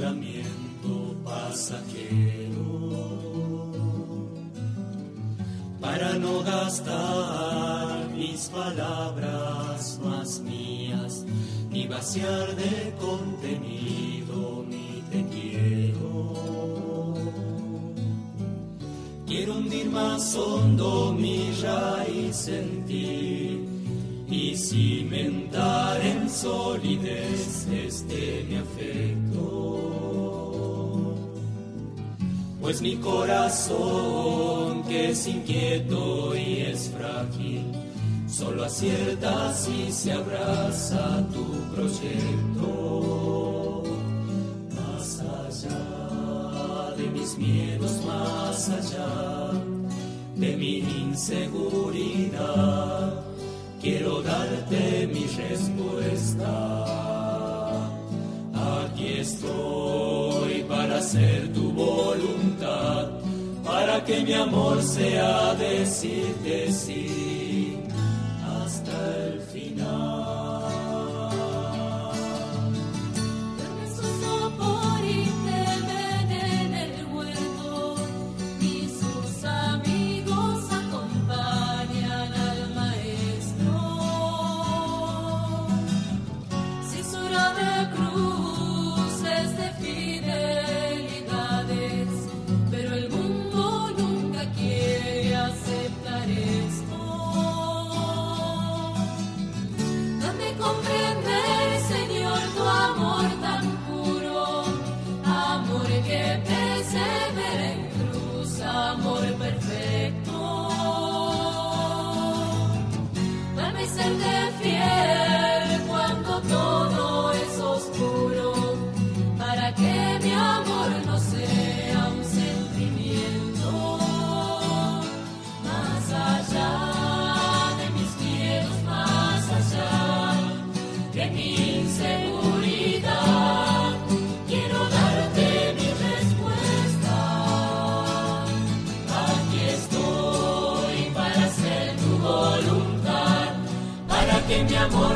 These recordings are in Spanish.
nombramiento pasajero para no gastar mis palabras más mías ni vaciar de contenido mi te quiero. Quiero hundir más hondo mi raíz en ti y cimentar en solidez este mi afecto. Pues mi corazón, que es inquieto y es frágil, solo acierta si se abraza tu proyecto. Más allá de mis miedos, más allá de mi inseguridad, quiero darte mi respuesta. Aquí estoy para que mi amor sea decirte sí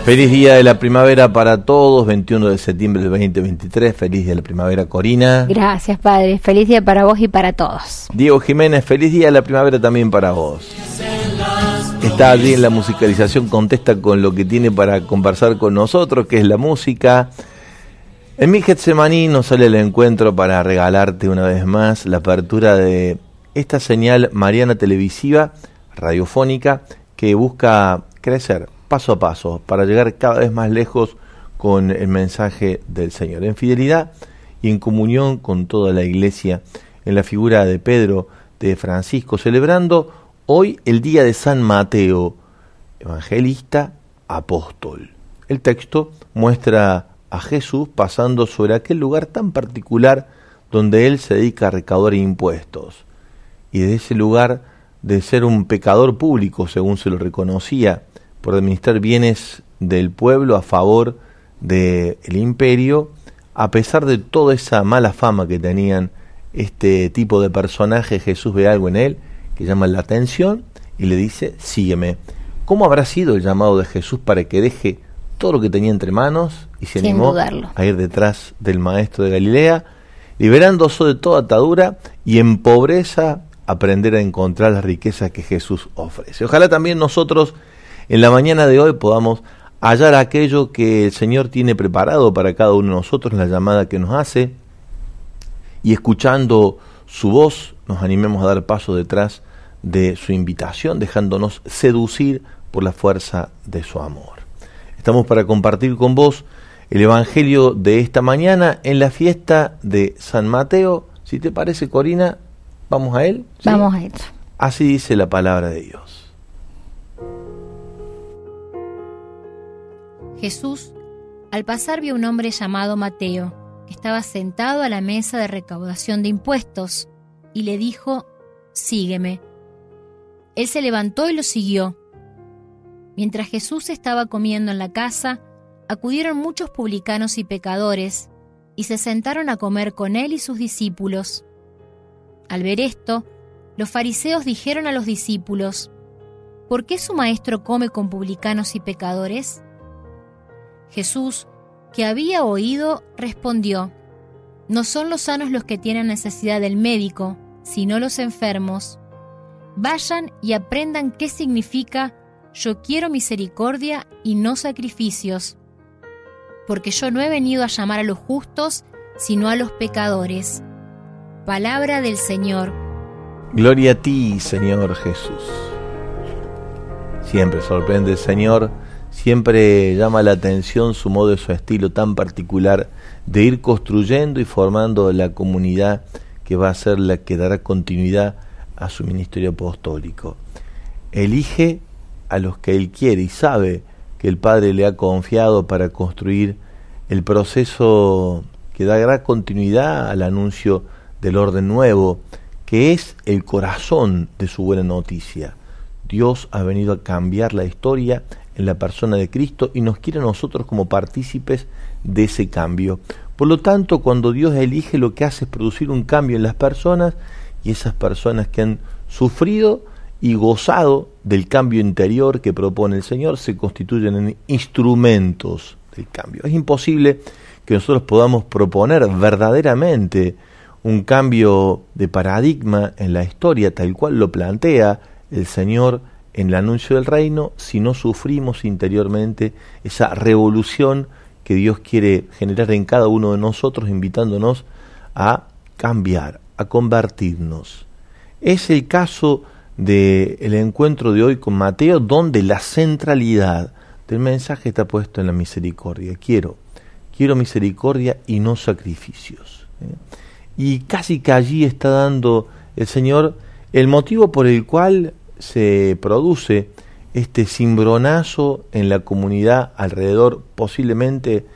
Feliz día de la primavera para todos, 21 de septiembre del 2023. Feliz día de la primavera, Corina. Gracias, Padre. Feliz día para vos y para todos. Diego Jiménez, feliz día de la primavera también para vos. Está allí en la musicalización, contesta con lo que tiene para conversar con nosotros, que es la música. En mi Getsemaní nos sale el encuentro para regalarte una vez más la apertura de esta señal mariana televisiva, radiofónica, que busca crecer paso a paso para llegar cada vez más lejos con el mensaje del Señor, en fidelidad y en comunión con toda la iglesia, en la figura de Pedro, de Francisco, celebrando hoy el día de San Mateo, evangelista, apóstol. El texto muestra a Jesús pasando sobre aquel lugar tan particular donde él se dedica a recaudar impuestos. Y de ese lugar de ser un pecador público, según se lo reconocía, por administrar bienes del pueblo a favor del imperio, a pesar de toda esa mala fama que tenían este tipo de personajes, Jesús ve algo en él que llama la atención y le dice, sígueme. ¿Cómo habrá sido el llamado de Jesús para que deje todo lo que tenía entre manos y se Sin animó dudarlo. a ir detrás del maestro de Galilea, liberándose de toda atadura y en pobreza aprender a encontrar las riquezas que Jesús ofrece. Ojalá también nosotros en la mañana de hoy podamos hallar aquello que el Señor tiene preparado para cada uno de nosotros en la llamada que nos hace y escuchando su voz nos animemos a dar paso detrás de su invitación, dejándonos seducir por la fuerza de su amor. Estamos para compartir con vos el Evangelio de esta mañana en la fiesta de San Mateo. Si te parece, Corina, vamos a él. ¿Sí? Vamos a eso. Así dice la palabra de Dios. Jesús, al pasar vio un hombre llamado Mateo, que estaba sentado a la mesa de recaudación de impuestos, y le dijo, Sígueme. Él se levantó y lo siguió. Mientras Jesús estaba comiendo en la casa, acudieron muchos publicanos y pecadores, y se sentaron a comer con él y sus discípulos. Al ver esto, los fariseos dijeron a los discípulos, ¿Por qué su maestro come con publicanos y pecadores? Jesús, que había oído, respondió, No son los sanos los que tienen necesidad del médico, sino los enfermos. Vayan y aprendan qué significa yo quiero misericordia y no sacrificios, porque yo no he venido a llamar a los justos, sino a los pecadores. Palabra del Señor. Gloria a ti, Señor Jesús. Siempre sorprende Señor, siempre llama la atención su modo y su estilo tan particular de ir construyendo y formando la comunidad que va a ser la que dará continuidad a su ministerio apostólico. Elige a los que Él quiere y sabe que el Padre le ha confiado para construir el proceso que dará continuidad al anuncio del orden nuevo, que es el corazón de su buena noticia. Dios ha venido a cambiar la historia en la persona de Cristo y nos quiere a nosotros como partícipes de ese cambio. Por lo tanto, cuando Dios elige lo que hace es producir un cambio en las personas y esas personas que han sufrido y gozado del cambio interior que propone el Señor se constituyen en instrumentos del cambio. Es imposible que nosotros podamos proponer verdaderamente un cambio de paradigma en la historia tal cual lo plantea el Señor en el anuncio del reino si no sufrimos interiormente esa revolución que Dios quiere generar en cada uno de nosotros, invitándonos a cambiar, a convertirnos. Es el caso del encuentro de hoy con Mateo, donde la centralidad del mensaje está puesto en la misericordia. Quiero, quiero misericordia y no sacrificios. ¿eh? Y casi que allí está dando el Señor el motivo por el cual se produce este cimbronazo en la comunidad alrededor posiblemente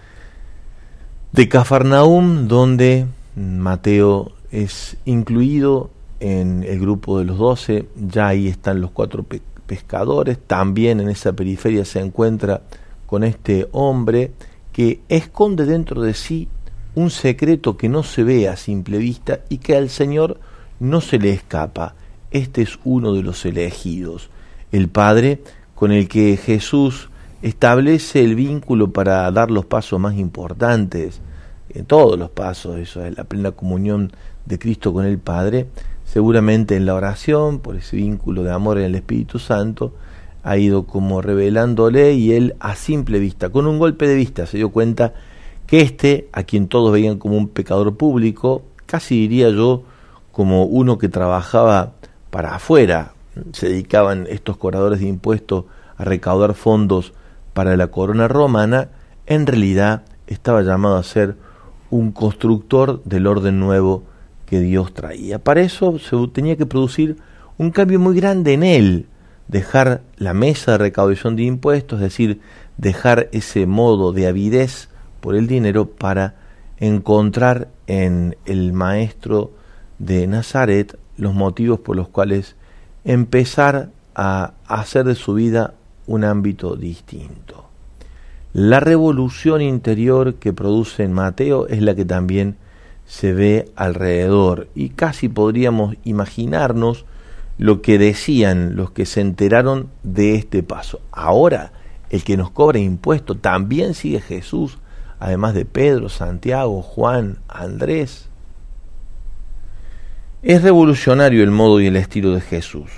de Cafarnaum, donde Mateo es incluido en el grupo de los doce, ya ahí están los cuatro pescadores, también en esa periferia se encuentra con este hombre que esconde dentro de sí un secreto que no se ve a simple vista y que al Señor no se le escapa. Este es uno de los elegidos el Padre, con el que Jesús establece el vínculo para dar los pasos más importantes, en todos los pasos, eso es la plena comunión de Cristo con el Padre, seguramente en la oración, por ese vínculo de amor en el Espíritu Santo, ha ido como revelándole y él a simple vista, con un golpe de vista, se dio cuenta que este, a quien todos veían como un pecador público, casi diría yo como uno que trabajaba para afuera, se dedicaban estos cobradores de impuestos a recaudar fondos para la corona romana, en realidad estaba llamado a ser un constructor del orden nuevo que Dios traía. Para eso se tenía que producir un cambio muy grande en él, dejar la mesa de recaudación de impuestos, es decir, dejar ese modo de avidez por el dinero para encontrar en el maestro de Nazaret los motivos por los cuales empezar a hacer de su vida un ámbito distinto. La revolución interior que produce en Mateo es la que también se ve alrededor y casi podríamos imaginarnos lo que decían los que se enteraron de este paso. Ahora, el que nos cobra impuestos también sigue Jesús, además de Pedro, Santiago, Juan, Andrés. Es revolucionario el modo y el estilo de Jesús.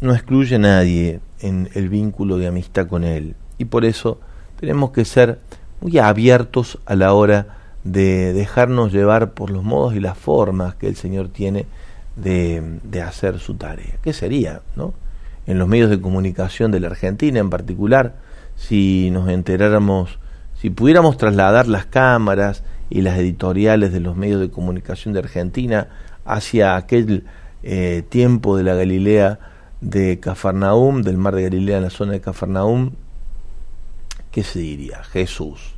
No excluye a nadie en el vínculo de amistad con Él. Y por eso tenemos que ser muy abiertos a la hora de dejarnos llevar por los modos y las formas que el Señor tiene de, de hacer su tarea. ¿Qué sería, no? En los medios de comunicación de la Argentina en particular, si nos enteráramos, si pudiéramos trasladar las cámaras y las editoriales de los medios de comunicación de Argentina hacia aquel eh, tiempo de la Galilea de Cafarnaum, del mar de Galilea en la zona de Cafarnaum, ¿qué se diría? Jesús,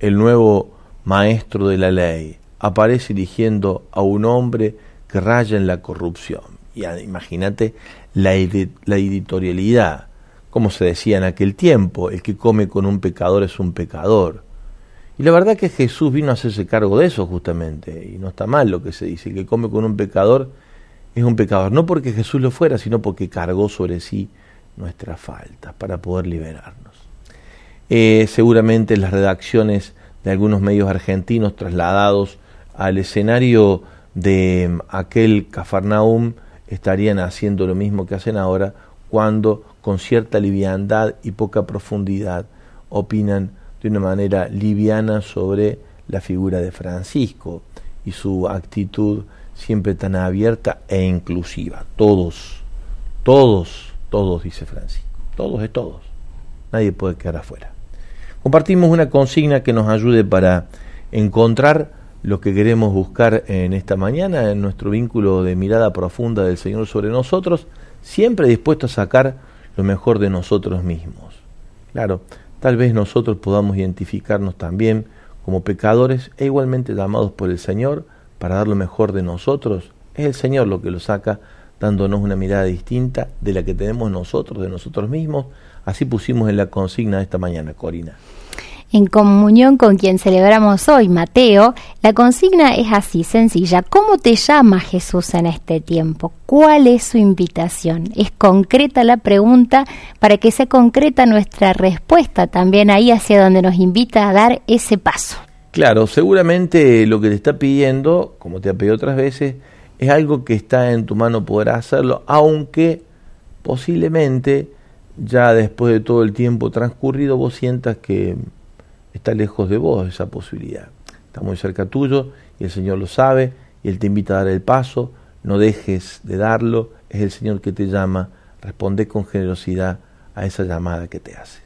el nuevo maestro de la ley, aparece dirigiendo a un hombre que raya en la corrupción. Y imagínate la, la editorialidad, como se decía en aquel tiempo, el que come con un pecador es un pecador. Y la verdad que Jesús vino a hacerse cargo de eso justamente, y no está mal lo que se dice, que come con un pecador es un pecador, no porque Jesús lo fuera, sino porque cargó sobre sí nuestras faltas para poder liberarnos. Eh, seguramente las redacciones de algunos medios argentinos trasladados al escenario de mm, aquel Cafarnaum estarían haciendo lo mismo que hacen ahora cuando con cierta liviandad y poca profundidad opinan de una manera liviana sobre la figura de Francisco y su actitud siempre tan abierta e inclusiva. Todos, todos, todos, dice Francisco. Todos es todos. Nadie puede quedar afuera. Compartimos una consigna que nos ayude para encontrar lo que queremos buscar en esta mañana, en nuestro vínculo de mirada profunda del Señor sobre nosotros, siempre dispuesto a sacar lo mejor de nosotros mismos. Claro, tal vez nosotros podamos identificarnos también como pecadores e igualmente llamados por el Señor para dar lo mejor de nosotros. Es el Señor lo que lo saca dándonos una mirada distinta de la que tenemos nosotros, de nosotros mismos. Así pusimos en la consigna de esta mañana, Corina en comunión con quien celebramos hoy, Mateo, la consigna es así, sencilla. ¿Cómo te llama Jesús en este tiempo? ¿Cuál es su invitación? Es concreta la pregunta para que sea concreta nuestra respuesta también ahí hacia donde nos invita a dar ese paso. Claro, seguramente lo que te está pidiendo, como te ha pedido otras veces, es algo que está en tu mano poder hacerlo, aunque posiblemente ya después de todo el tiempo transcurrido vos sientas que está lejos de vos esa posibilidad. Está muy cerca tuyo y el Señor lo sabe y Él te invita a dar el paso. No dejes de darlo. Es el Señor que te llama. Responde con generosidad a esa llamada que te hace.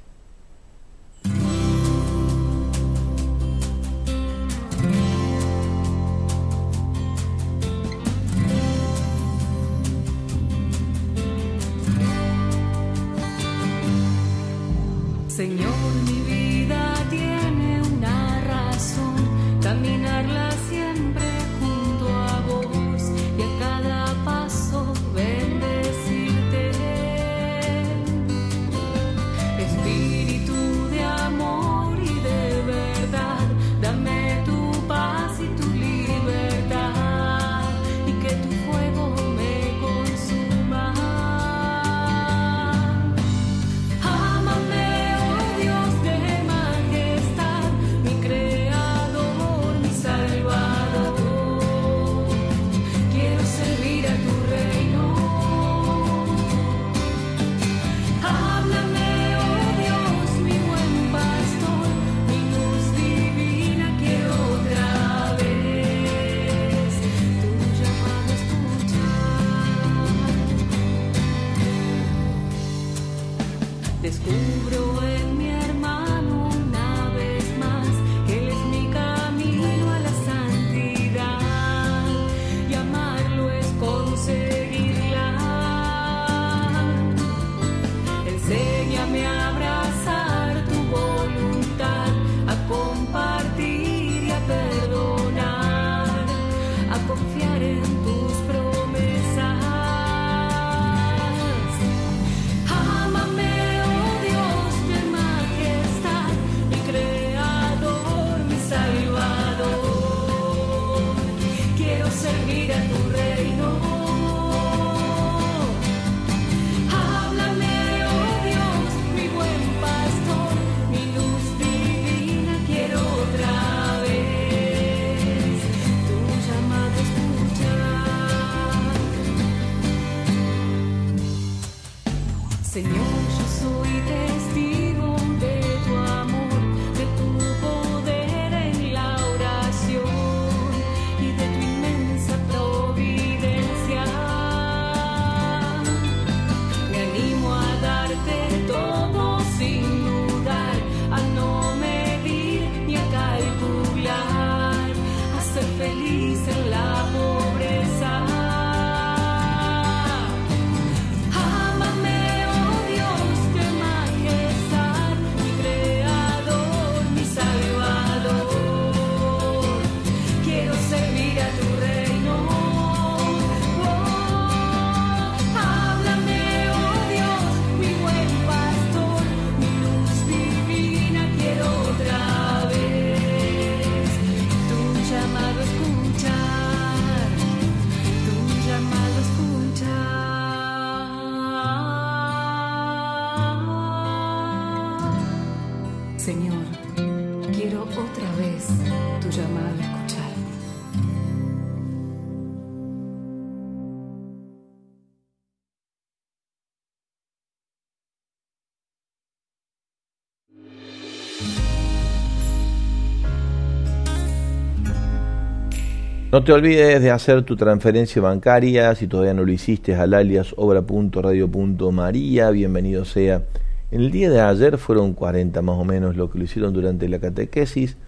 No te olvides de hacer tu transferencia bancaria, si todavía no lo hiciste, al alias obra.radio.maría, bienvenido sea. En el día de ayer fueron 40 más o menos lo que lo hicieron durante la catequesis.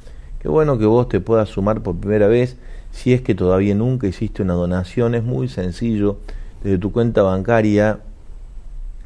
Qué bueno que vos te puedas sumar por primera vez, si es que todavía nunca hiciste una donación, es muy sencillo, desde tu cuenta bancaria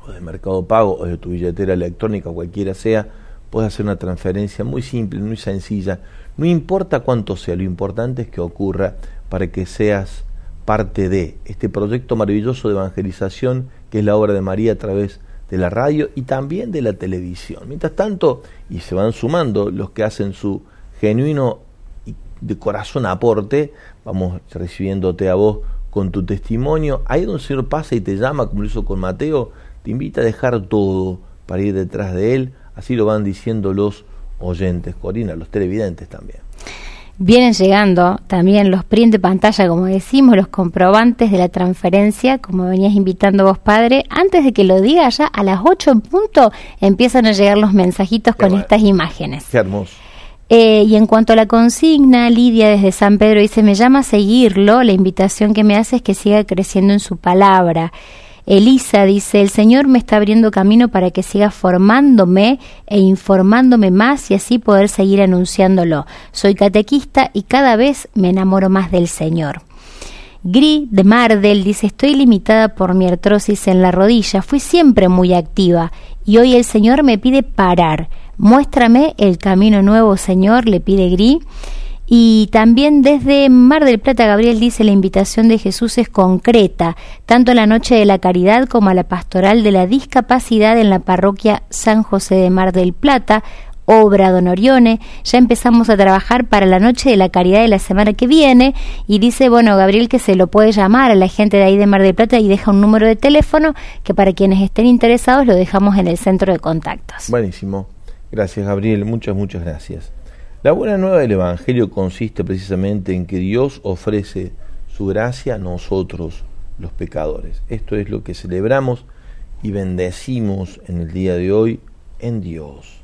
o de Mercado Pago o de tu billetera electrónica, cualquiera sea, puedes hacer una transferencia muy simple, muy sencilla no importa cuánto sea, lo importante es que ocurra para que seas parte de este proyecto maravilloso de evangelización que es la obra de María a través de la radio y también de la televisión. Mientras tanto, y se van sumando los que hacen su genuino y de corazón aporte, vamos recibiéndote a vos con tu testimonio. Ahí donde el Señor pasa y te llama, como lo hizo con Mateo, te invita a dejar todo para ir detrás de Él. Así lo van diciendo los oyentes, Corina, los televidentes también. Vienen llegando también los print de pantalla, como decimos, los comprobantes de la transferencia, como venías invitando vos, padre. Antes de que lo diga, ya a las 8 en punto empiezan a llegar los mensajitos con estas imágenes. Qué hermoso. Eh, y en cuanto a la consigna, Lidia desde San Pedro dice, me llama a seguirlo, la invitación que me hace es que siga creciendo en su palabra. Elisa dice, el Señor me está abriendo camino para que siga formándome e informándome más y así poder seguir anunciándolo. Soy catequista y cada vez me enamoro más del Señor. Gri de Mardel dice, estoy limitada por mi artrosis en la rodilla, fui siempre muy activa y hoy el Señor me pide parar. Muéstrame el camino nuevo, Señor, le pide Gri. Y también desde Mar del Plata, Gabriel dice, la invitación de Jesús es concreta, tanto a la Noche de la Caridad como a la Pastoral de la Discapacidad en la parroquia San José de Mar del Plata, obra Don Orione. Ya empezamos a trabajar para la Noche de la Caridad de la semana que viene y dice, bueno, Gabriel que se lo puede llamar a la gente de ahí de Mar del Plata y deja un número de teléfono que para quienes estén interesados lo dejamos en el centro de contactos. Buenísimo. Gracias, Gabriel. Muchas, muchas gracias. La buena nueva del Evangelio consiste precisamente en que Dios ofrece su gracia a nosotros, los pecadores. Esto es lo que celebramos y bendecimos en el día de hoy en Dios.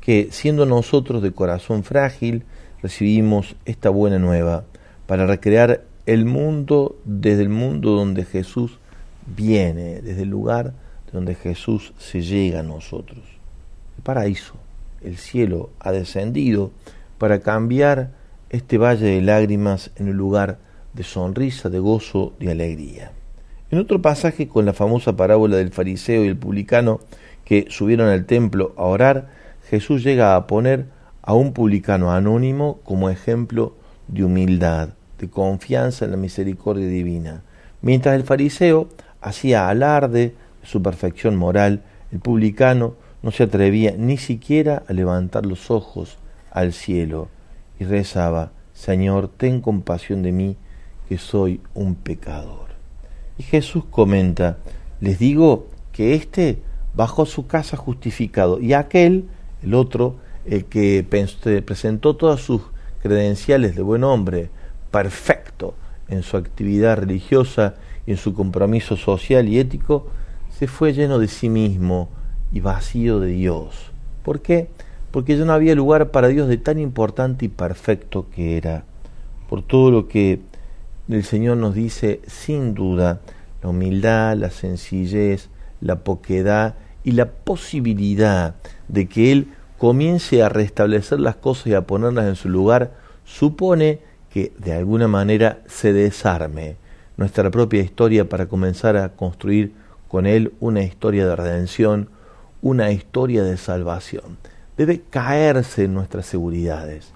Que siendo nosotros de corazón frágil, recibimos esta buena nueva para recrear el mundo desde el mundo donde Jesús viene, desde el lugar donde Jesús se llega a nosotros. El paraíso el cielo ha descendido para cambiar este valle de lágrimas en un lugar de sonrisa, de gozo, de alegría. En otro pasaje con la famosa parábola del fariseo y el publicano que subieron al templo a orar, Jesús llega a poner a un publicano anónimo como ejemplo de humildad, de confianza en la misericordia divina. Mientras el fariseo hacía alarde de su perfección moral, el publicano no se atrevía ni siquiera a levantar los ojos al cielo y rezaba, Señor, ten compasión de mí, que soy un pecador. Y Jesús comenta, les digo que éste bajó a su casa justificado y aquel, el otro, el que presentó todas sus credenciales de buen hombre, perfecto en su actividad religiosa y en su compromiso social y ético, se fue lleno de sí mismo, y vacío de Dios. ¿Por qué? Porque ya no había lugar para Dios de tan importante y perfecto que era. Por todo lo que el Señor nos dice, sin duda, la humildad, la sencillez, la poquedad y la posibilidad de que Él comience a restablecer las cosas y a ponerlas en su lugar, supone que de alguna manera se desarme nuestra propia historia para comenzar a construir con Él una historia de redención, una historia de salvación. Debe caerse en nuestras seguridades.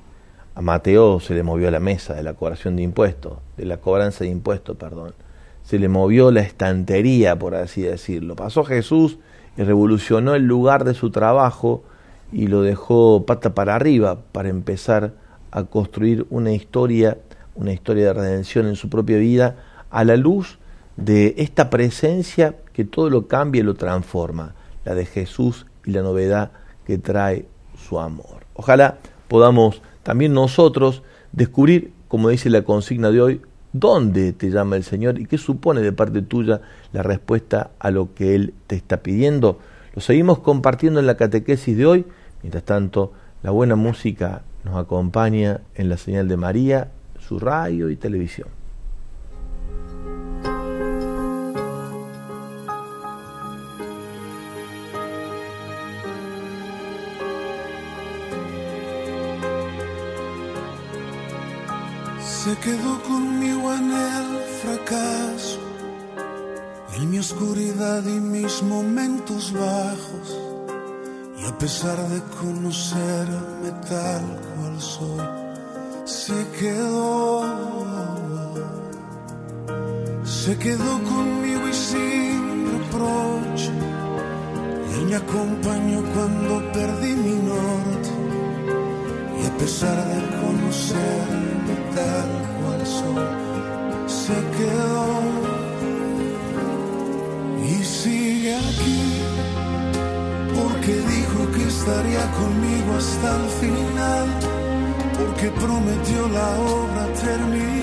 A Mateo se le movió la mesa de la cobración de impuestos, de la cobranza de impuestos, perdón. Se le movió la estantería, por así decirlo. Pasó Jesús y revolucionó el lugar de su trabajo y lo dejó pata para arriba para empezar a construir una historia, una historia de redención en su propia vida a la luz de esta presencia que todo lo cambia y lo transforma de Jesús y la novedad que trae su amor. Ojalá podamos también nosotros descubrir, como dice la consigna de hoy, dónde te llama el Señor y qué supone de parte tuya la respuesta a lo que Él te está pidiendo. Lo seguimos compartiendo en la catequesis de hoy. Mientras tanto, la buena música nos acompaña en la señal de María, su radio y televisión. Se quedó conmigo en el fracaso, en mi oscuridad y mis momentos bajos. Y a pesar de conocerme tal cual soy, se quedó. Se quedó conmigo y sin reproche. Él me acompañó cuando perdí mi norte. Y a pesar de conocerme cual soy, se quedó y sigue aquí, porque dijo que estaría conmigo hasta el final, porque prometió la obra terminar.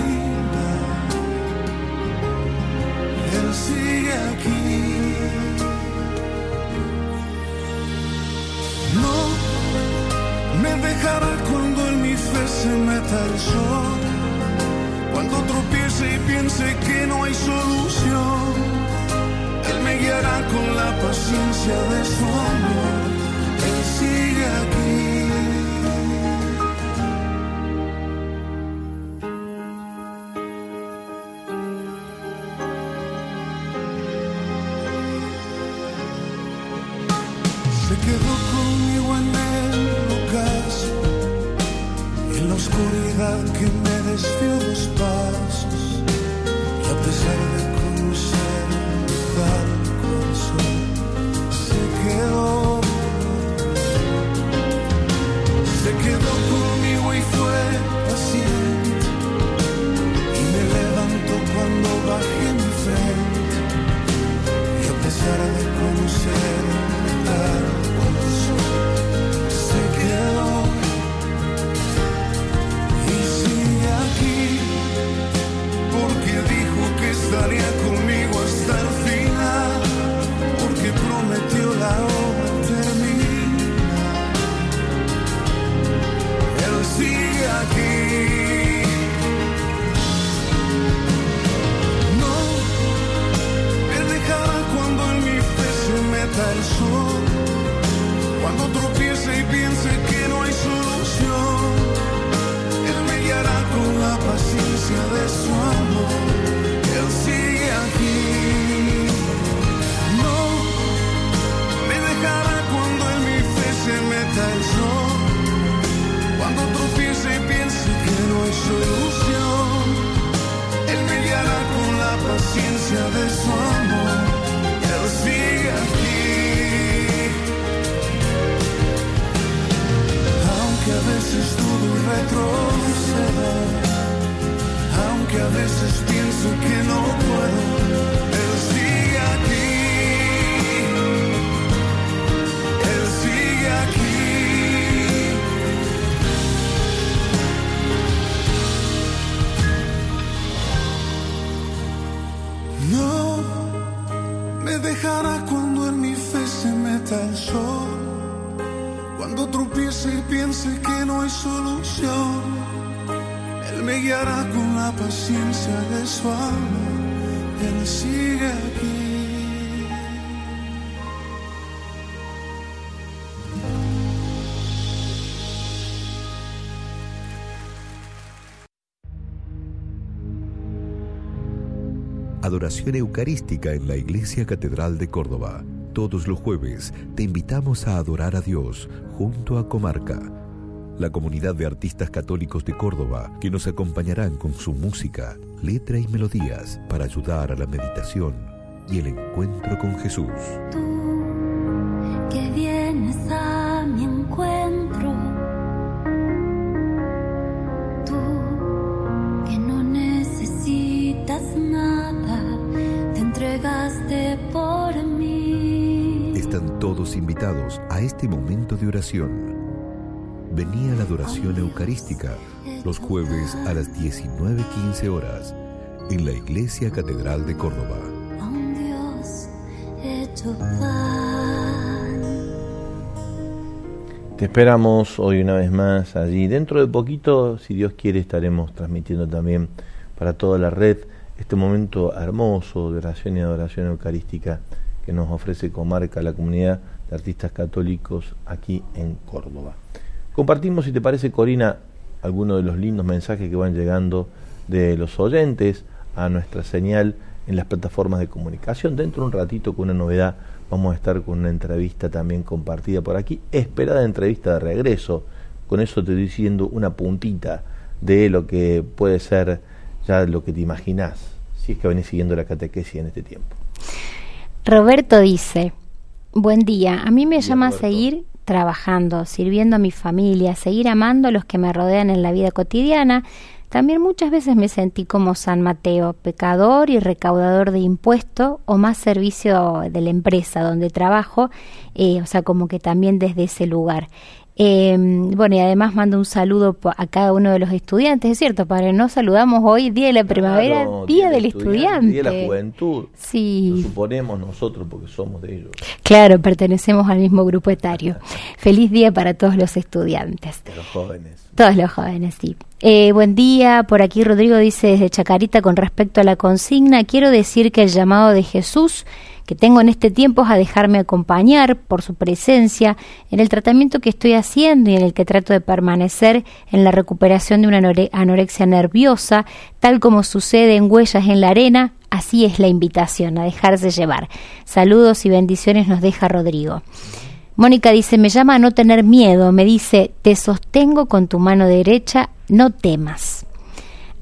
Él sigue aquí. No me dejará se meta el sol. Cuando tropiece y piense que no hay solución, Él me guiará con la paciencia de su amor. Él sigue aquí. Se quedó oscuridad que me desvió los pasos. Estaría conmigo hasta el final, porque prometió la obra terminar. Él sigue aquí. No me dejará cuando en mi fe se meta el sol, de su amor. Él sigue aquí. Aunque a veces dudo y retrocedo, aunque a veces pienso que no puedo, meta el sol. Cuando tropiece y piense que no hay solución, Él me guiará con la paciencia de su amor. Él sigue aquí. Adoración Eucarística en la Iglesia Catedral de Córdoba. Todos los jueves te invitamos a adorar a Dios junto a Comarca, la comunidad de artistas católicos de Córdoba que nos acompañarán con su música, letra y melodías para ayudar a la meditación y el encuentro con Jesús. Tú que vienes a Invitados a este momento de oración. Vení a la adoración eucarística los jueves a las 19.15 horas en la Iglesia Catedral de Córdoba. Te esperamos hoy una vez más allí. Dentro de poquito, si Dios quiere, estaremos transmitiendo también para toda la red este momento hermoso de oración y adoración eucarística que nos ofrece Comarca, la comunidad de artistas católicos aquí en Córdoba. Compartimos, si te parece, Corina, algunos de los lindos mensajes que van llegando de los oyentes a nuestra señal en las plataformas de comunicación. Dentro de un ratito con una novedad vamos a estar con una entrevista también compartida por aquí, esperada entrevista de regreso. Con eso te estoy diciendo una puntita de lo que puede ser ya lo que te imaginas, si es que venís siguiendo la catequesis en este tiempo. Roberto dice, buen día, a mí me llama a seguir trabajando, sirviendo a mi familia, seguir amando a los que me rodean en la vida cotidiana, también muchas veces me sentí como San Mateo, pecador y recaudador de impuestos o más servicio de la empresa donde trabajo, eh, o sea, como que también desde ese lugar. Eh, bueno, y además mando un saludo a cada uno de los estudiantes, es cierto, padre, nos saludamos hoy, Día de la Primavera, Día, del estudiante, Día de la Juventud. Sí. Lo suponemos nosotros porque somos de ellos. Claro, pertenecemos al mismo grupo etario. Feliz día para todos los estudiantes. De los jóvenes. Todos los jóvenes, sí. Eh, buen día, por aquí Rodrigo dice desde Chacarita con respecto a la consigna, quiero decir que el llamado de Jesús que tengo en este tiempo es a dejarme acompañar por su presencia en el tratamiento que estoy haciendo y en el que trato de permanecer en la recuperación de una anorexia nerviosa, tal como sucede en Huellas en la Arena, así es la invitación a dejarse llevar. Saludos y bendiciones nos deja Rodrigo. Mónica dice, me llama a no tener miedo, me dice, te sostengo con tu mano derecha, no temas.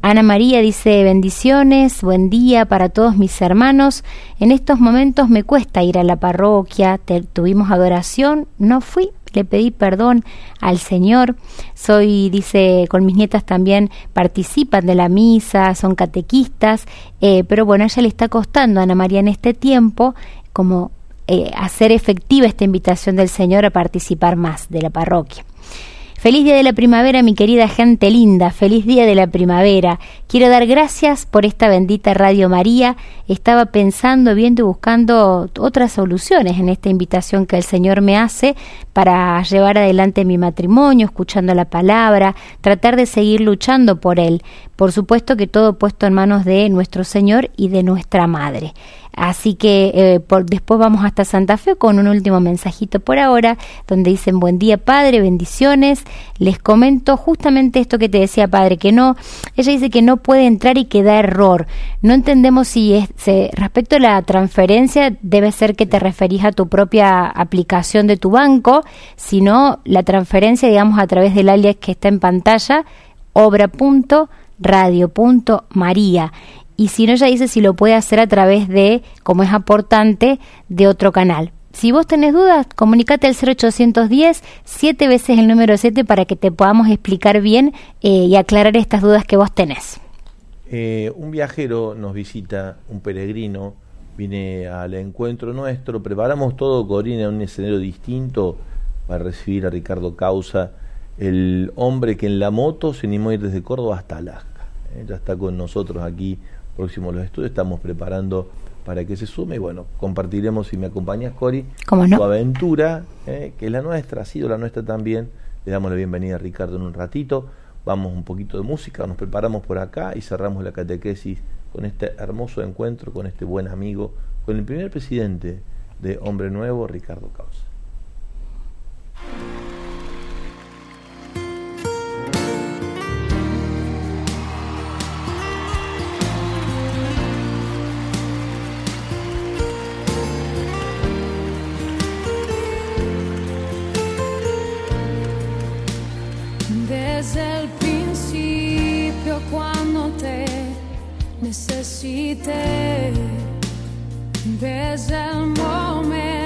Ana María dice bendiciones, buen día para todos mis hermanos. En estos momentos me cuesta ir a la parroquia, tuvimos adoración, no fui, le pedí perdón al Señor. Soy, dice, con mis nietas también participan de la misa, son catequistas, eh, pero bueno, a ella le está costando a Ana María en este tiempo como eh, hacer efectiva esta invitación del Señor a participar más de la parroquia. Feliz día de la primavera, mi querida gente linda. Feliz día de la primavera. Quiero dar gracias por esta bendita Radio María. Estaba pensando, viendo y buscando otras soluciones en esta invitación que el Señor me hace para llevar adelante mi matrimonio, escuchando la palabra, tratar de seguir luchando por él. Por supuesto que todo puesto en manos de nuestro Señor y de nuestra Madre. Así que eh, por, después vamos hasta Santa Fe con un último mensajito por ahora, donde dicen buen día Padre, bendiciones. Les comento justamente esto que te decía Padre, que no, ella dice que no puede entrar y que da error. No entendemos si es, respecto a la transferencia debe ser que te referís a tu propia aplicación de tu banco, sino la transferencia, digamos, a través del alias que está en pantalla, obra.radio.maría y si no, ella dice si lo puede hacer a través de, como es aportante, de otro canal. Si vos tenés dudas, comunicate al 0810, siete veces el número 7 para que te podamos explicar bien eh, y aclarar estas dudas que vos tenés. Eh, un viajero nos visita, un peregrino, viene al encuentro nuestro, preparamos todo, Corina, un escenario distinto para recibir a Ricardo Causa, el hombre que en la moto se animó a ir desde Córdoba hasta Alaska. Eh, ya está con nosotros aquí próximo los estudios, estamos preparando para que se sume y bueno, compartiremos, si me acompañas Cori, tu aventura, eh, que es la nuestra, ha sido la nuestra también. Le damos la bienvenida a Ricardo en un ratito, vamos un poquito de música, nos preparamos por acá y cerramos la catequesis con este hermoso encuentro, con este buen amigo, con el primer presidente de Hombre Nuevo, Ricardo Causa. Necesité desde el momento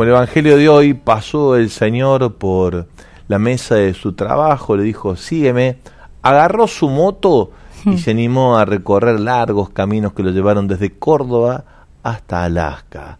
Como el Evangelio de hoy pasó el Señor por la mesa de su trabajo, le dijo, sígueme, agarró su moto y se animó a recorrer largos caminos que lo llevaron desde Córdoba hasta Alaska.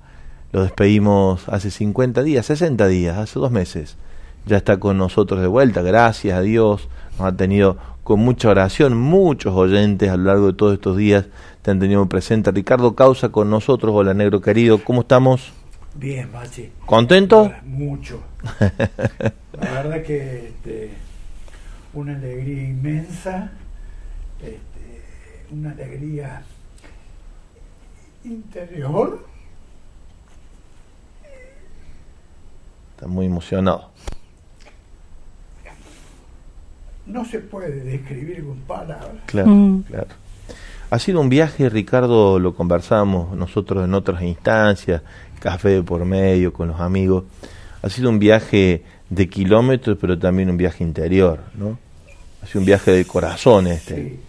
Lo despedimos hace 50 días, 60 días, hace dos meses. Ya está con nosotros de vuelta, gracias a Dios. Nos ha tenido con mucha oración, muchos oyentes a lo largo de todos estos días te han tenido presente. Ricardo Causa con nosotros, hola negro querido, ¿cómo estamos? Bien, Machi. ¿Contento? Mucho. La verdad que este, una alegría inmensa, este, una alegría interior. Está muy emocionado. No se puede describir con palabras. Claro, Mm. claro. Ha sido un viaje, Ricardo, lo conversamos nosotros en otras instancias, café de por medio, con los amigos. Ha sido un viaje de kilómetros, pero también un viaje interior, ¿no? Ha sido un viaje de corazón este. Sí.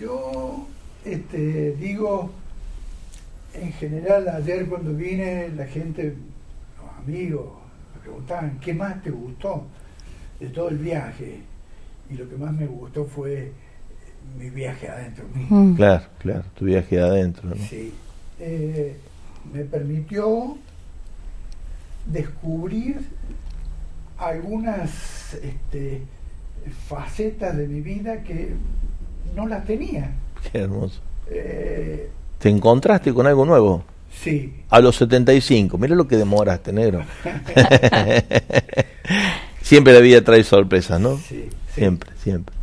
Yo este, digo, en general, ayer cuando vine, la gente, los amigos, me preguntaban, ¿qué más te gustó de todo el viaje? Y lo que más me gustó fue mi viaje adentro mío. Mm. Claro, claro, tu viaje de adentro, ¿no? Sí. Eh, me permitió descubrir algunas este, facetas de mi vida que no las tenía. Qué hermoso. Eh, ¿Te encontraste con algo nuevo? sí, A los 75, mira lo que demoraste, negro. siempre la vida trae sorpresas, ¿no? sí, sí. Siempre, siempre.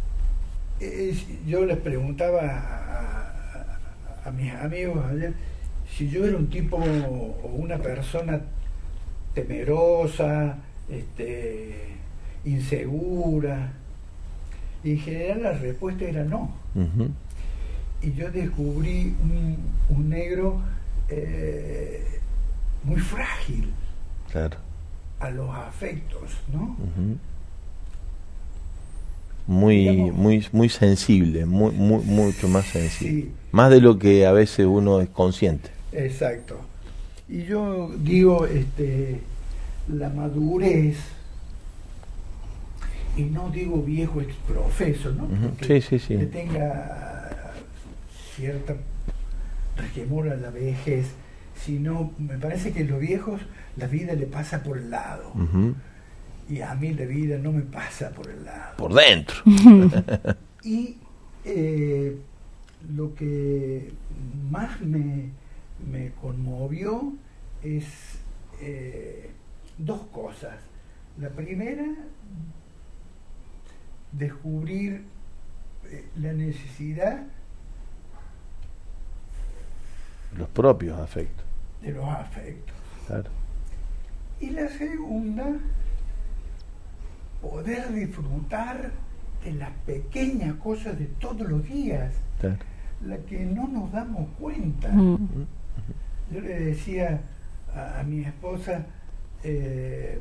Eh, yo les preguntaba a, a- a mis amigos ayer si yo era un tipo o una persona temerosa, este, insegura. Y en general la respuesta era no. Y yo descubrí un, un negro eh, muy frágil Claro. a los afectos, ¿no? Muy, Digamos- muy, muy sensible, muy, muy, mucho más sensible. Sí. Más de lo que a veces uno es consciente. Exacto. Y yo digo, este, la madurez, y no digo viejo exprofeso, ¿no? Porque Sí, sí, sí. Que tenga cierta resquemor a la vejez, sino me parece que los viejos la vida le pasa por el lado, y a mí la vida no me pasa por el lado. Por dentro. Y eh, lo que más me, me conmovió es eh, dos cosas. La primera, descubrir eh, la necesidad Los propios afectos. de los afectos. Claro. Y la segunda, poder disfrutar de las pequeñas cosas de todos los días. claro. la que no nos damos cuenta. Mm. Yo le decía a, a mi esposa, eh,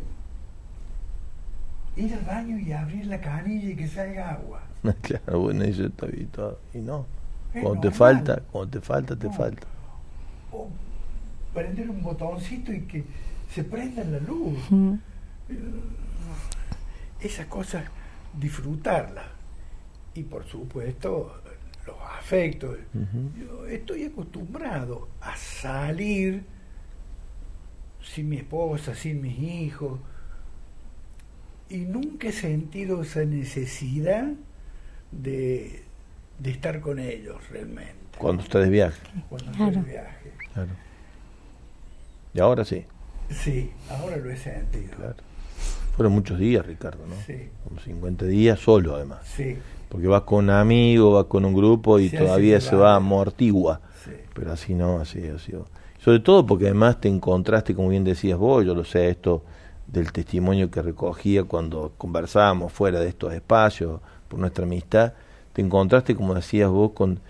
ir al baño y abrir la canilla y que salga agua. Claro, bueno, eso está todo. Y no. Es Cuando te normal. falta, cuando te falta, te No. falta. O prender un botoncito y que se prenda la luz. Mm. Esa cosa, disfrutarla. Y por supuesto, los afectos. Yo estoy acostumbrado a salir sin mi esposa, sin mis hijos, y nunca he sentido esa necesidad de, de estar con ellos realmente. Cuando estás de viaje. Cuando Claro. estoy de viaje. Claro. Y ahora sí. Sí, ahora lo he sentido. Claro. Fueron muchos días, Ricardo, ¿no? Sí, Como 50 días solo, además. sí, Porque vas con un amigo, vas con un grupo y todavía se llevar. va amortigua. sí. Pero así no, así ha sido. Sobre todo porque además te encontraste, como bien decías vos, yo lo sé, esto del testimonio que recogía cuando conversábamos fuera de estos espacios, por nuestra amistad, te encontraste, como decías vos, con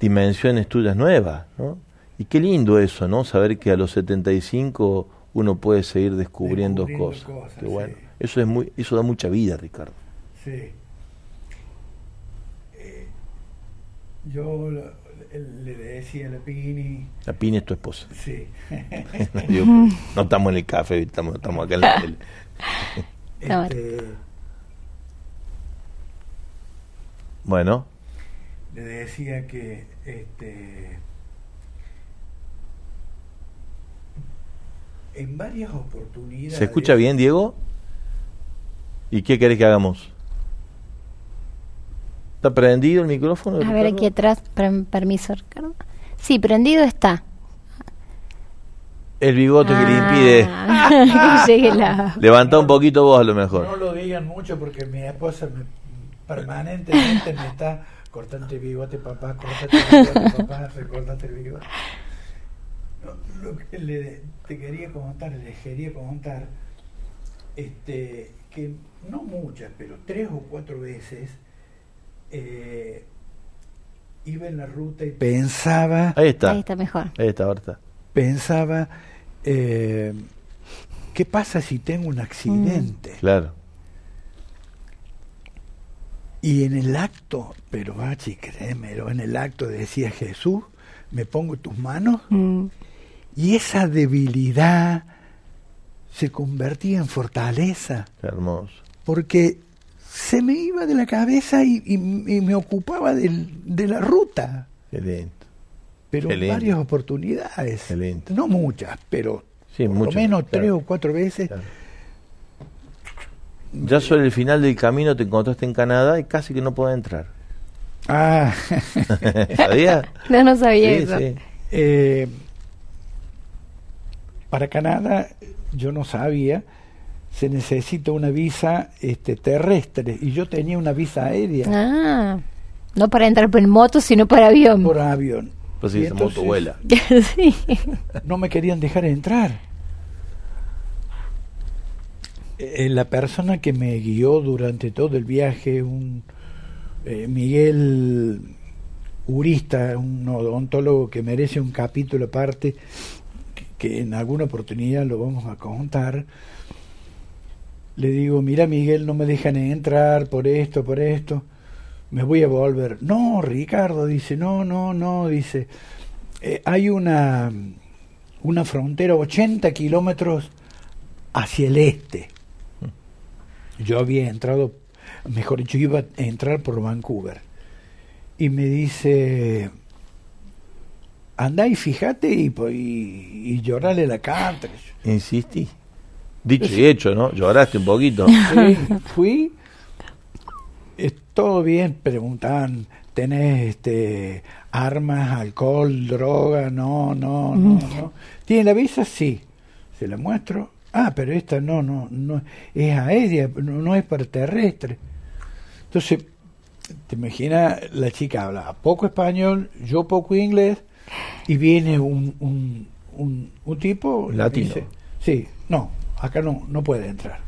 dimensiones tuyas nuevas, ¿no? Y qué lindo eso, ¿no? Saber que a los 75 uno puede seguir descubriendo, Descubriendo cosas. bueno. sí. Eso es muy, eso da mucha vida, Ricardo. Sí. Eh, yo le decía a la Pini, La Pini es tu esposa. sí, Digo, no estamos en el café, estamos, estamos acá en la tele. Está este, Bueno, le decía que este, en varias oportunidades... ¿se escucha bien, Diego? ¿Y qué querés que hagamos? ¿Está prendido el micrófono? A ver aquí atrás, per- permiso, Ricardo. Sí, prendido está. El bigote que le impide. Ah, que la... Levanta un poquito vos a lo mejor. No lo digan mucho porque mi esposa me, permanentemente me está cortando el bigote, papá, cortate el bigote, papá, recortate el bigote. No, lo que le, te quería contar, les quería contar, este, que no muchas, pero tres o cuatro veces eh, iba en la ruta y pensaba, Ahí está. Ahí está mejor. Ahí está, ahora está. pensaba, eh, ¿qué pasa si tengo un accidente? Claro. Y en el acto, pero Bachi, créemelo, en el acto decía Jesús, me pongo tus manos Mm. y esa debilidad se convertía en fortaleza, Qué hermoso. porque se me iba de la cabeza y, y- y me ocupaba del- de la ruta, lindo. pero lindo. varias oportunidades, lindo. no muchas, pero Sí, por muchas, lo menos claro. tres o cuatro veces. Claro. Ya sobre el final del camino te encontraste en Canadá y casi que no podés entrar. Ah, ¿Sabías? No, no sabía Sí, eso. sí. Eh, para Canadá, yo no sabía, se necesita una visa este, terrestre y yo tenía una visa aérea Ah, no para entrar por moto, sino por avión. por avión. Pues Y sí, esa moto entonces vuela. sí. No me querían dejar entrar. eh, la persona que me guió durante todo el viaje, un eh, Miguel Urista, un odontólogo que merece un capítulo aparte, que, que en alguna oportunidad lo vamos a contar. Le digo, mira Miguel, no me dejan entrar por esto, por esto, me voy a volver. No, Ricardo, dice, no, no, no, dice, eh, hay una, una frontera 80 kilómetros hacia el este. Yo había entrado, mejor dicho, iba a entrar por Vancouver. Y me dice, anda y fíjate y, y, y llorale la carta. Insistí. Dicho y hecho, ¿no? Lloraste un poquito. Sí, fui. Es todo bien, preguntaban, ¿tenés este, armas, alcohol, droga? No, no, no, no. ¿Tiene la visa? Sí. Se la muestro. Ah, pero esta no, no, no, es aérea, no, no es para terrestre. Entonces, te imaginas, la chica habla poco español, yo poco inglés, y viene un, un, un, un tipo... Latino. Dice, sí, no, acá no, no puede entrar.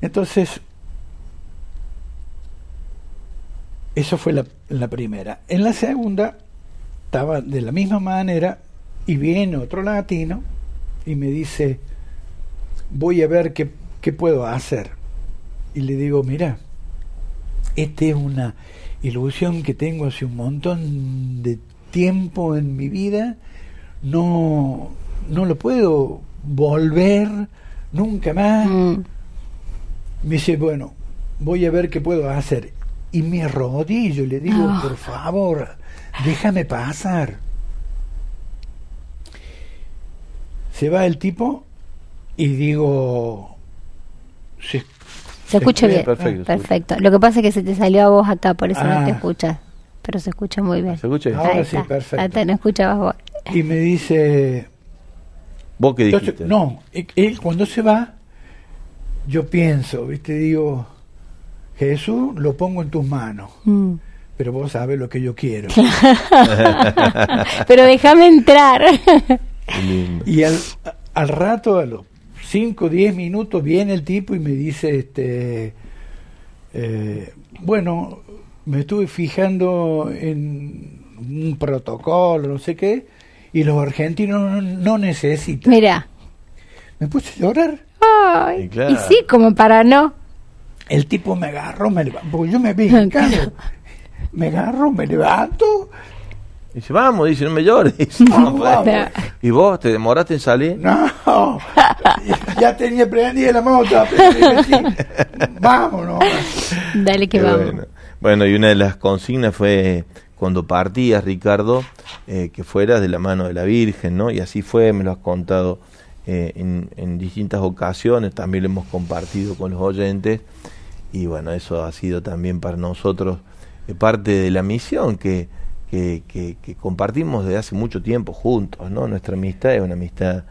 Entonces, eso fue la, la primera. En la segunda, estaba de la misma manera, y viene otro latino, y me dice, voy a ver qué, qué puedo hacer. Y le digo, mira, esta es una ilusión que tengo hace un montón de tiempo en mi vida, no, no lo puedo volver nunca más. Mm. Me dice, bueno, voy a ver qué puedo hacer. Y me arrodillo y le digo, Ah. por favor, déjame pasar. Se va el tipo y digo, se, Se escucha bien. perfecto, se Perfecto. Lo que pasa es que se te salió a vos acá, por eso no te Ah. escuchas. Pero se escucha muy bien. ¿Se escucha? Ahora Ahí sí, está. perfecto. Está, no escuchabas vos. y me dice, ¿Vos qué Entonces, dijiste? no, e- él cuando se va, yo pienso, ¿viste? Digo, Jesús, lo pongo en tus manos, Mm. pero vos sabes lo que yo quiero. Pero déjame entrar. Y al, al rato, a los 5 o 10 minutos, viene el tipo y me dice, este, eh, bueno, me estuve fijando en un protocolo, no sé qué, y los argentinos no, no necesitan. Mira. Me puse a llorar. Ay, Y claro. y sí, como para no. El tipo me agarró, me levantó, porque yo me vi hincado. Me agarró, me levanto. Dice, vamos, dice, no me llores. Dice, Vamos, "No, pues". vamos. ¿Y vos te demoraste en salir? No, ya tenía prendida la moto. vámonos. Dale que Qué vamos. bueno. Bueno, y una de las consignas fue cuando partías, Ricardo, eh, que fueras de la mano de la Virgen, ¿no? Y así fue, me lo has contado eh, en, en distintas ocasiones, también lo hemos compartido con los oyentes, y bueno, eso ha sido también para nosotros eh, parte de la misión que, que, que- que compartimos desde hace mucho tiempo juntos, ¿no? Nuestra amistad es una amistad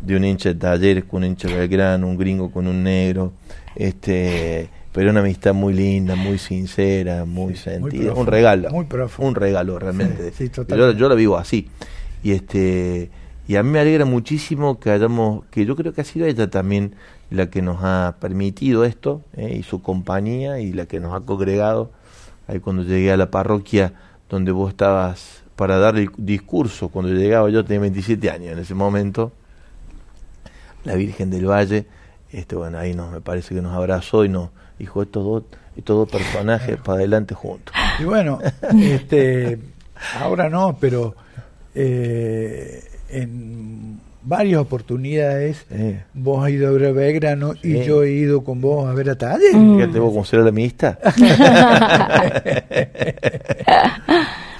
de un hincha de talleres con un hincha de Belgrano, un gringo con un negro, este, pero una amistad muy linda, muy sincera, muy Sí, muy sentida, un regalo, muy profundo. un regalo realmente. Sí, sí, yo, yo lo vivo así y este y a mí me alegra muchísimo que hayamos, que yo creo que ha sido ella también la que nos ha permitido esto eh, y su compañía y la que nos ha congregado ahí cuando llegué a la parroquia donde vos estabas para dar el discurso, cuando llegaba yo tenía 27 años en ese momento, la Virgen del Valle, este bueno, ahí nos me parece que nos abrazó y nos dijo estos dos, estos dos personajes para adelante juntos. Y bueno, este, ahora no, pero eh, en varias oportunidades Eh. vos has ido a ver a Belgrano y Sí. yo he ido con vos a ver a Taller. Fíjate vos cómo será la amistad.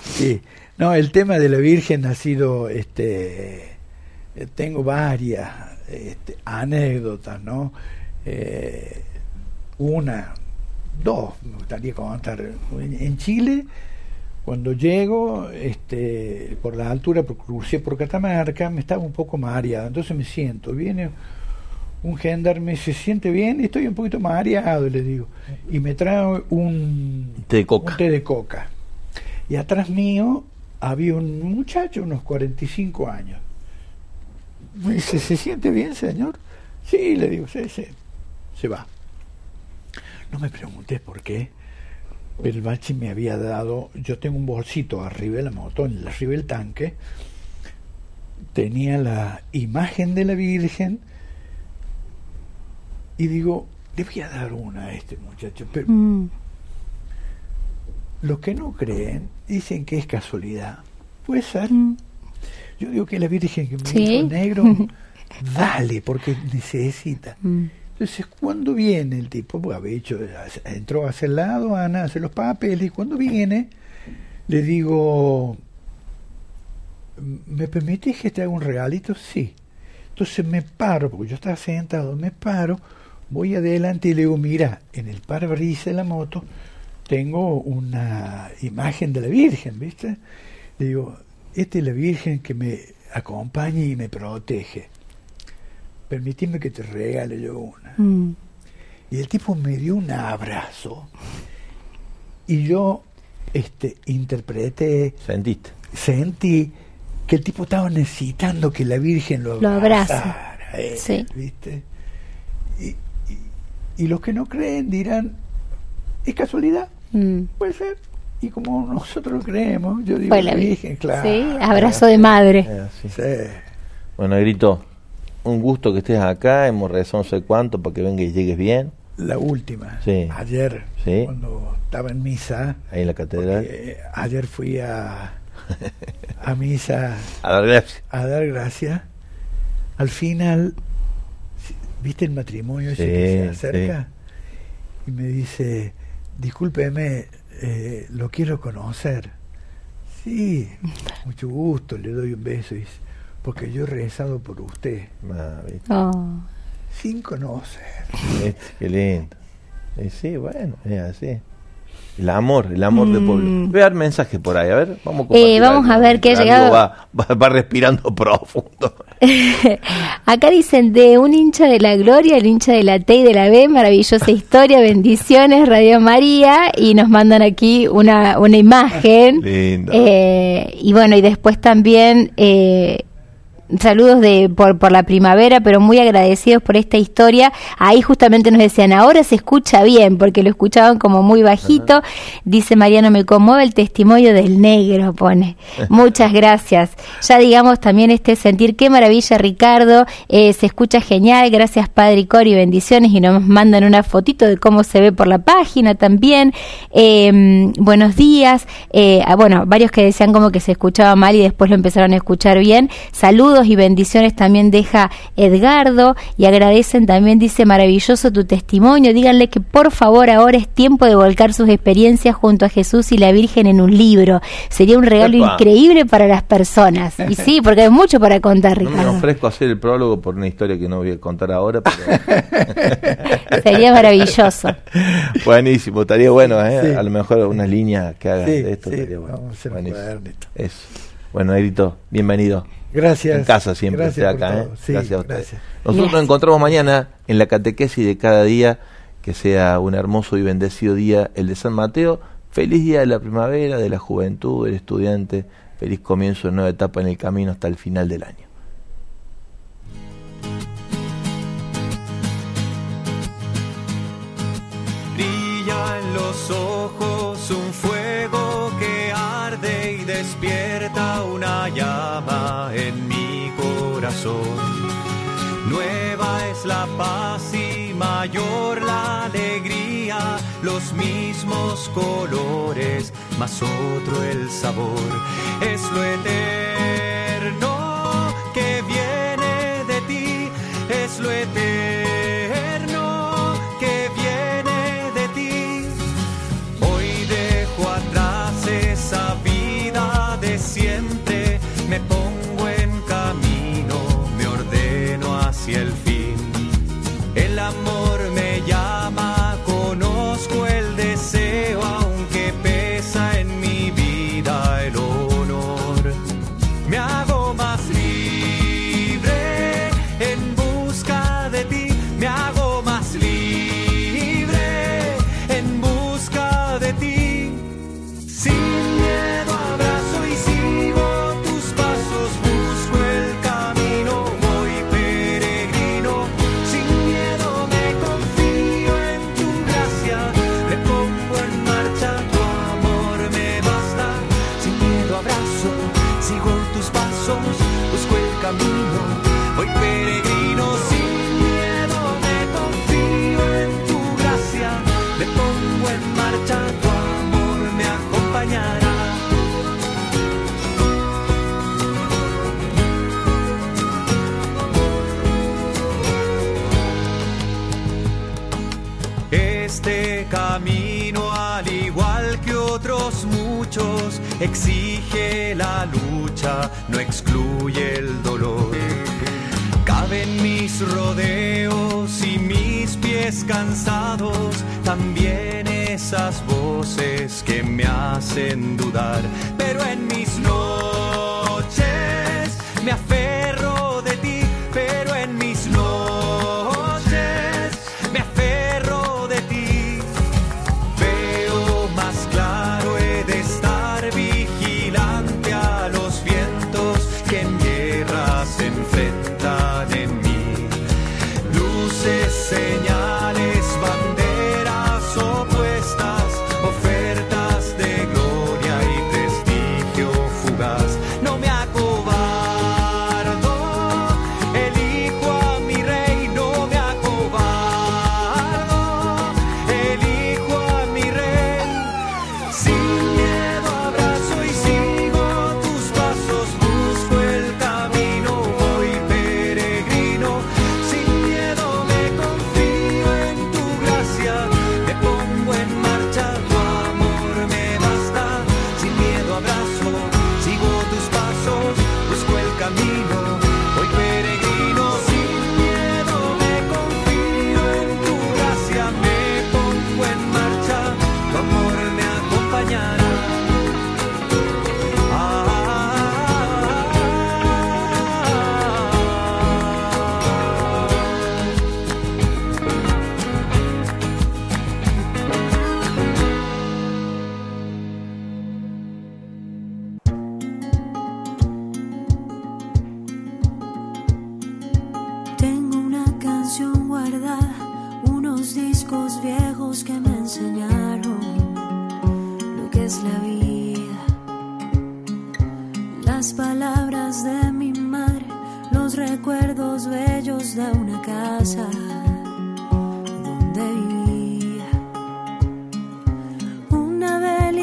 Sí. No, el tema de la Virgen ha sido, este, tengo varias este, anécdotas, ¿no? Eh, una, dos, me gustaría contar. En, Chile, cuando llego, este, por la altura, por- crucé por Catamarca, me estaba un poco mareado, entonces me siento, viene un gendarme, se siente bien, estoy un poquito mareado, le digo, y me trae un Té de coca. un té de coca. Y atrás mío había un muchacho, unos 45 años. Me dice, ¿se siente bien, señor? Sí, le digo, sí, sí, se va. No me preguntes por qué, pero el bachi me había dado, yo tengo un bolsito arriba de la moto, en arriba del tanque, tenía la imagen de la Virgen y digo, le voy a dar una a este muchacho, pero Mm. los que no creen dicen que es casualidad. Puede ser. Mm. Yo digo que la Virgen que me Sí. dijo negro, dale, porque necesita. Mm. Entonces, cuando viene el tipo, pues había hecho, entró hacia el lado, Ana hace los papeles, y cuando viene, le digo, ¿me permitís que te haga un regalito? Sí. Entonces me paro, porque yo estaba sentado, me paro, voy adelante y le digo, mira, en el parabrisas de la moto tengo una imagen de la Virgen, ¿viste? Le digo, esta es la Virgen que me acompaña y me protege. Permitime que te regale yo una. Mm. Y el tipo me dio un abrazo y yo este, interpreté, Sentiste. sentí que el tipo estaba necesitando que la Virgen lo, Lo abrace. abrazara él, Sí. ¿viste? Y, y- y los que no creen dirán, ¿es casualidad? Mm. Puede ser. Y como nosotros lo creemos, yo digo, la Virgen. Claro. Sí, abrazo de madre. Así. Sí. Bueno, Negrito, un gusto que estés acá. Hemos rezado no sé cuánto para que venga y llegues bien. La última, Sí. ayer, Sí. cuando estaba en misa, Ahí en la catedral. Eh, ayer fui a, a misa A dar gracias. a dar gracias. Al final, ¿viste el matrimonio Sí, que se acerca? Y me dice, discúlpeme, eh, lo quiero conocer. Sí, mucho gusto, le doy un beso. y dice, porque yo he rezado por usted, Ah, ¿viste? Oh. sin conocer. ¿Viste? Qué lindo. Y sí, bueno, es así. El amor, el amor de pueblo. Mm. Voy a dar mensaje por ahí, a ver, vamos a Eh, vamos a ver qué ha llegado. Va, va, va respirando profundo. Acá dicen de un hincha de la gloria, el hincha de la T y de la B, maravillosa historia, bendiciones, Radio María, y nos mandan aquí una, una imagen. Lindo. Eh, y bueno, y después también eh, saludos de por, por la primavera, pero muy agradecidos por esta historia. Ahí justamente nos decían, ahora se escucha bien, porque lo escuchaban como muy bajito. Dice Mariano, me conmueve el testimonio del negro, pone. Muchas gracias. Ya digamos también este sentir, qué maravilla Ricardo, eh, se escucha genial, gracias Padre y Cori, bendiciones, y nos mandan una fotito de cómo se ve por la página también. Eh, buenos días, eh, ah, bueno, varios que decían como que se escuchaba mal y después lo empezaron a escuchar bien. Saludos y bendiciones también deja Edgardo y agradecen también, dice, maravilloso tu testimonio, díganle que por favor ahora es tiempo de volcar sus experiencias junto a Jesús y la Virgen en un libro. Sería un regalo Epa. increíble para las personas. Y sí, porque hay mucho para contar, No me Ricardo. ofrezco a hacer el prólogo por una historia que no voy a contar ahora, pero Sería maravilloso. buenísimo, estaría bueno, ¿eh? Sí. A lo mejor unas líneas que hagan Sí, de esto sí, estaría bueno. vamos a hacer un Buenísimo. cuadernito. Eso. Bueno, Negrito, bienvenido. Gracias. En casa siempre, Gracias esté acá, todo. ¿eh? Sí, gracias a ustedes. gracias. Nosotros Gracias. nos encontramos mañana en la catequesis de cada día, que sea un hermoso y bendecido día, el de San Mateo. Feliz día de la primavera, de la juventud, del estudiante. Feliz comienzo de nueva etapa en el camino hasta el final del año. Brilla en los ojos llama en mi corazón. Nueva es la paz y mayor la alegría, los mismos colores, más otro el sabor. Es lo eterno hacia el fin. El amor me llama, exige la lucha, no excluye el dolor. Caben mis rodeos y mis pies cansados, también esas voces que me hacen dudar, pero en mis